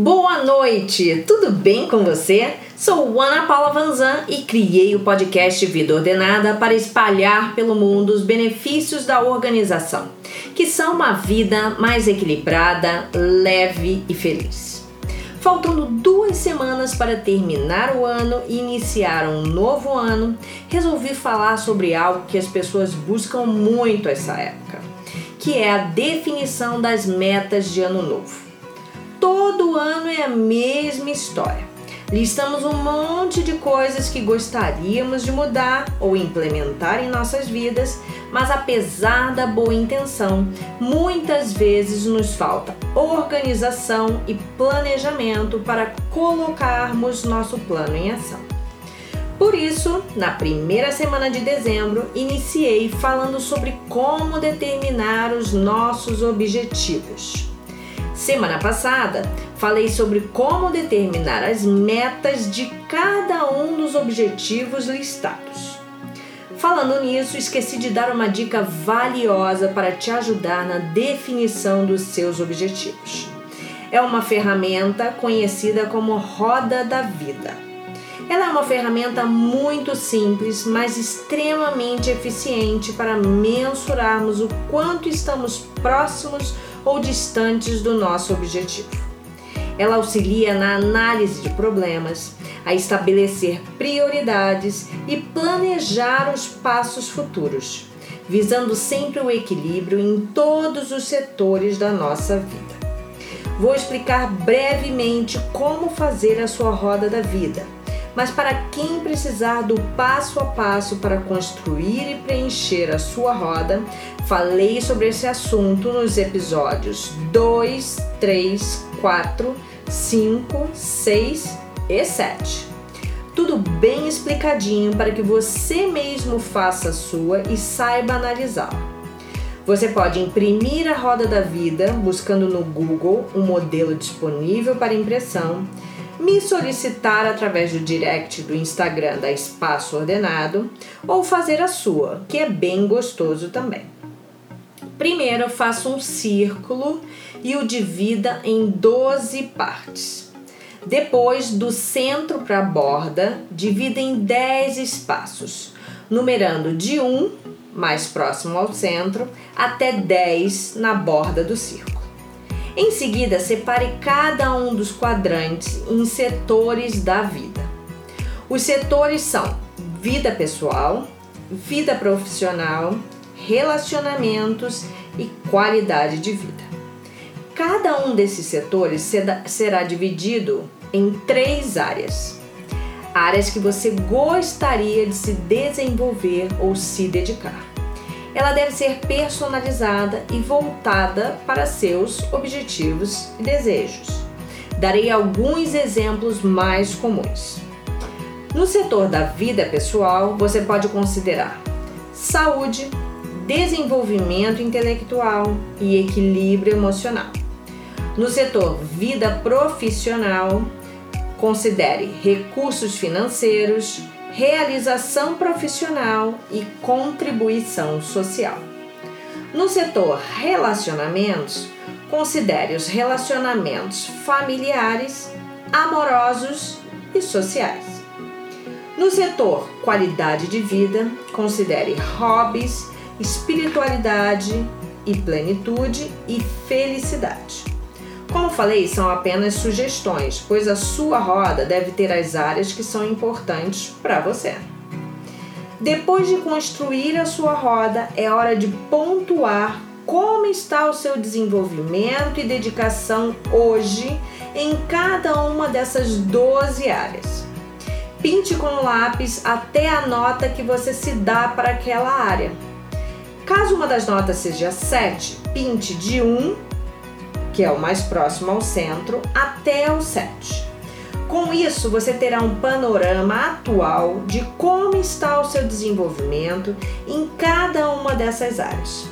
Boa noite, tudo bem com você? Sou Ana Paula Vanzan e criei o podcast Vida Ordenada para espalhar pelo mundo os benefícios da organização, que são uma vida mais equilibrada, leve e feliz. Faltando duas semanas para terminar o ano e iniciar um novo ano, resolvi falar sobre algo que as pessoas buscam muito essa época, que é a definição das metas de ano novo. Todo ano é a mesma história. Listamos um monte de coisas que gostaríamos de mudar ou implementar em nossas vidas, mas apesar da boa intenção, muitas vezes nos falta organização e planejamento para colocarmos nosso plano em ação. Por isso, na primeira semana de dezembro, iniciei falando sobre como determinar os nossos objetivos. Semana passada, falei sobre como determinar as metas de cada um dos objetivos listados. Falando nisso, esqueci de dar uma dica valiosa para te ajudar na definição dos seus objetivos. É uma ferramenta conhecida como Roda da Vida. Ela é uma ferramenta muito simples, mas extremamente eficiente para mensurarmos o quanto estamos próximos ou distantes do nosso objetivo. Ela auxilia na análise de problemas, a estabelecer prioridades e planejar os passos futuros, visando sempre o equilíbrio em todos os setores da nossa vida. Vou explicar brevemente como fazer a sua roda da vida mas para quem precisar do passo a passo para construir e preencher a sua roda, falei sobre esse assunto nos episódios 2, 3, 4, 5, 6 e 7. Tudo bem explicadinho para que você mesmo faça a sua e saiba analisá-la. Você pode imprimir a roda da vida buscando no Google um modelo disponível para impressão me solicitar através do direct do Instagram da Espaço Ordenado ou fazer a sua, que é bem gostoso também. Primeiro eu faço um círculo e o divida em 12 partes. Depois, do centro para a borda, divida em 10 espaços, numerando de 1, mais próximo ao centro, até 10 na borda do círculo. Em seguida, separe cada um dos quadrantes em setores da vida. Os setores são vida pessoal, vida profissional, relacionamentos e qualidade de vida. Cada um desses setores será dividido em três áreas. Áreas que você gostaria de se desenvolver ou se dedicar ela deve ser personalizada e voltada para seus objetivos e desejos. Darei alguns exemplos mais comuns. No setor da vida pessoal, você pode considerar saúde, desenvolvimento intelectual e equilíbrio emocional. No setor vida profissional, considere recursos financeiros, realização profissional e contribuição social. No setor relacionamentos, considere os relacionamentos familiares, amorosos e sociais. No setor qualidade de vida, considere hobbies, espiritualidade e plenitude e felicidade. Falei, são apenas sugestões, pois a sua roda deve ter as áreas que são importantes para você. Depois de construir a sua roda, é hora de pontuar como está o seu desenvolvimento e dedicação hoje em cada uma dessas 12 áreas. Pinte com lápis até a nota que você se dá para aquela área. Caso uma das notas seja 7, pinte de 1 que é o mais próximo ao centro, até o 7. Com isso, você terá um panorama atual de como está o seu desenvolvimento em cada uma dessas áreas.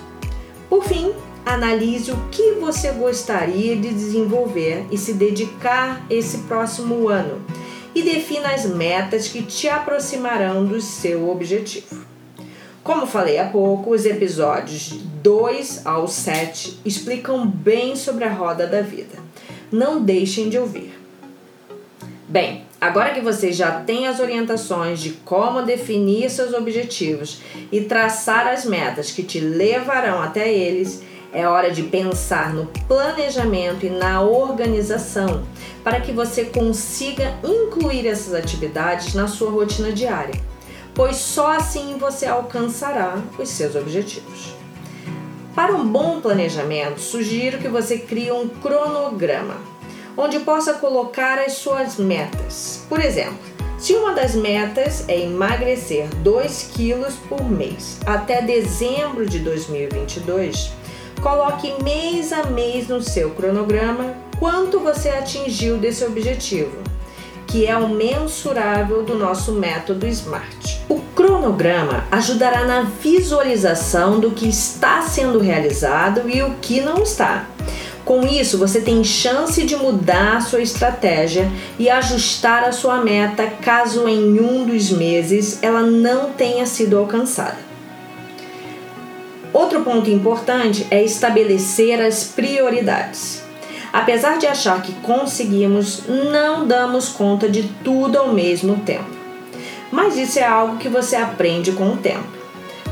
Por fim, analise o que você gostaria de desenvolver e se dedicar esse próximo ano e defina as metas que te aproximarão do seu objetivo. Como falei há pouco, os episódios 2 ao 7 explicam bem sobre a roda da vida. não deixem de ouvir. Bem, agora que você já tem as orientações de como definir seus objetivos e traçar as metas que te levarão até eles, é hora de pensar no planejamento e na organização para que você consiga incluir essas atividades na sua rotina diária, pois só assim você alcançará os seus objetivos. Para um bom planejamento, sugiro que você crie um cronograma, onde possa colocar as suas metas. Por exemplo, se uma das metas é emagrecer 2 quilos por mês até dezembro de 2022, Coloque mês a mês no seu cronograma quanto você atingiu desse objetivo, que é o mensurável do nosso método SMART. O cronograma ajudará na visualização do que está sendo realizado e o que não está. Com isso, você tem chance de mudar a sua estratégia e ajustar a sua meta caso em um dos meses ela não tenha sido alcançada. Outro ponto importante é estabelecer as prioridades. Apesar de achar que conseguimos, não damos conta de tudo ao mesmo tempo. Mas isso é algo que você aprende com o tempo.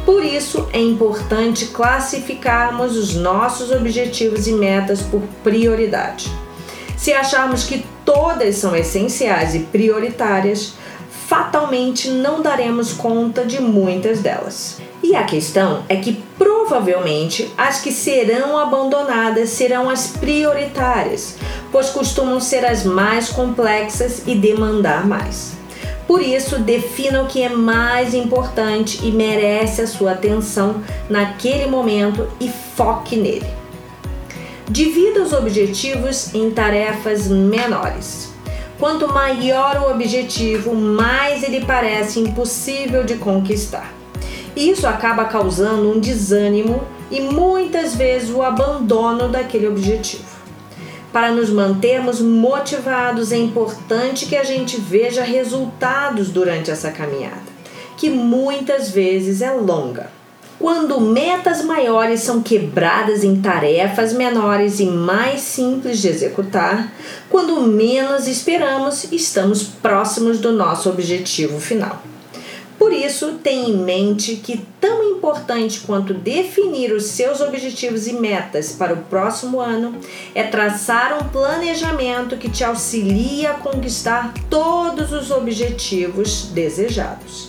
Por isso, é importante classificarmos os nossos objetivos e metas por prioridade. Se acharmos que todas são essenciais e prioritárias, fatalmente não daremos conta de muitas delas. E a questão é que provavelmente as que serão abandonadas serão as prioritárias, pois costumam ser as mais complexas e demandar mais. Por isso, defina o que é mais importante e merece a sua atenção naquele momento e foque nele. Divida os objetivos em tarefas menores. Quanto maior o objetivo, mais ele parece impossível de conquistar. Isso acaba causando um desânimo e muitas vezes o abandono daquele objetivo. Para nos mantermos motivados, é importante que a gente veja resultados durante essa caminhada, que muitas vezes é longa. Quando metas maiores são quebradas em tarefas menores e mais simples de executar, quando menos esperamos, estamos próximos do nosso objetivo final. Por isso, tenha em mente que tão importante quanto definir os seus objetivos e metas para o próximo ano é traçar um planejamento que te auxilie a conquistar todos os objetivos desejados.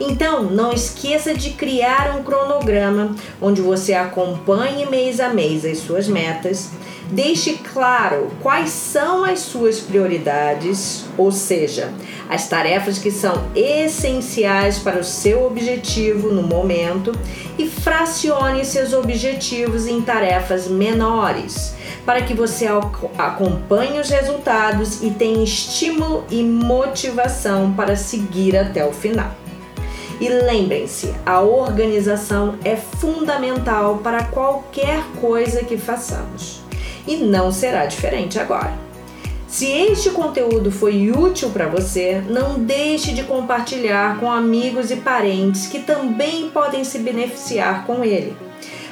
Então, não esqueça de criar um cronograma onde você acompanhe mês a mês as suas metas, deixe claro quais são as suas prioridades, ou seja, as tarefas que são essenciais para o seu objetivo no momento e fracione seus objetivos em tarefas menores, para que você acompanhe os resultados e tenha estímulo e motivação para seguir até o final. E lembrem-se, a organização é fundamental para qualquer coisa que façamos. E não será diferente agora. Se este conteúdo foi útil para você, não deixe de compartilhar com amigos e parentes que também podem se beneficiar com ele.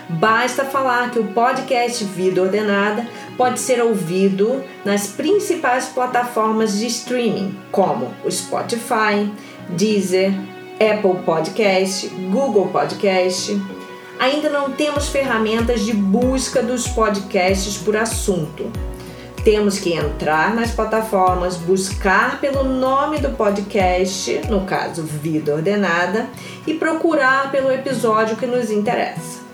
Basta falar que o podcast Vida Ordenada pode ser ouvido nas principais plataformas de streaming, como o Spotify, Deezer, Apple Podcast, Google Podcast. Ainda não temos ferramentas de busca dos podcasts por assunto. Temos que entrar nas plataformas, buscar pelo nome do podcast, no caso Vida Ordenada, e procurar pelo episódio que nos interessa.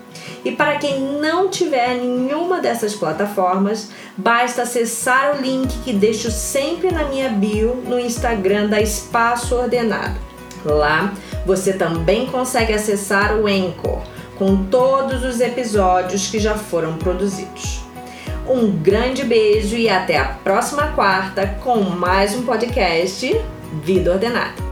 E para quem não tiver nenhuma dessas plataformas, basta acessar o link que deixo sempre na minha bio no Instagram da Espaço Ordenado. Lá você também consegue acessar o Anchor com todos os episódios que já foram produzidos. Um grande beijo e até a próxima quarta com mais um podcast Vida Ordenada.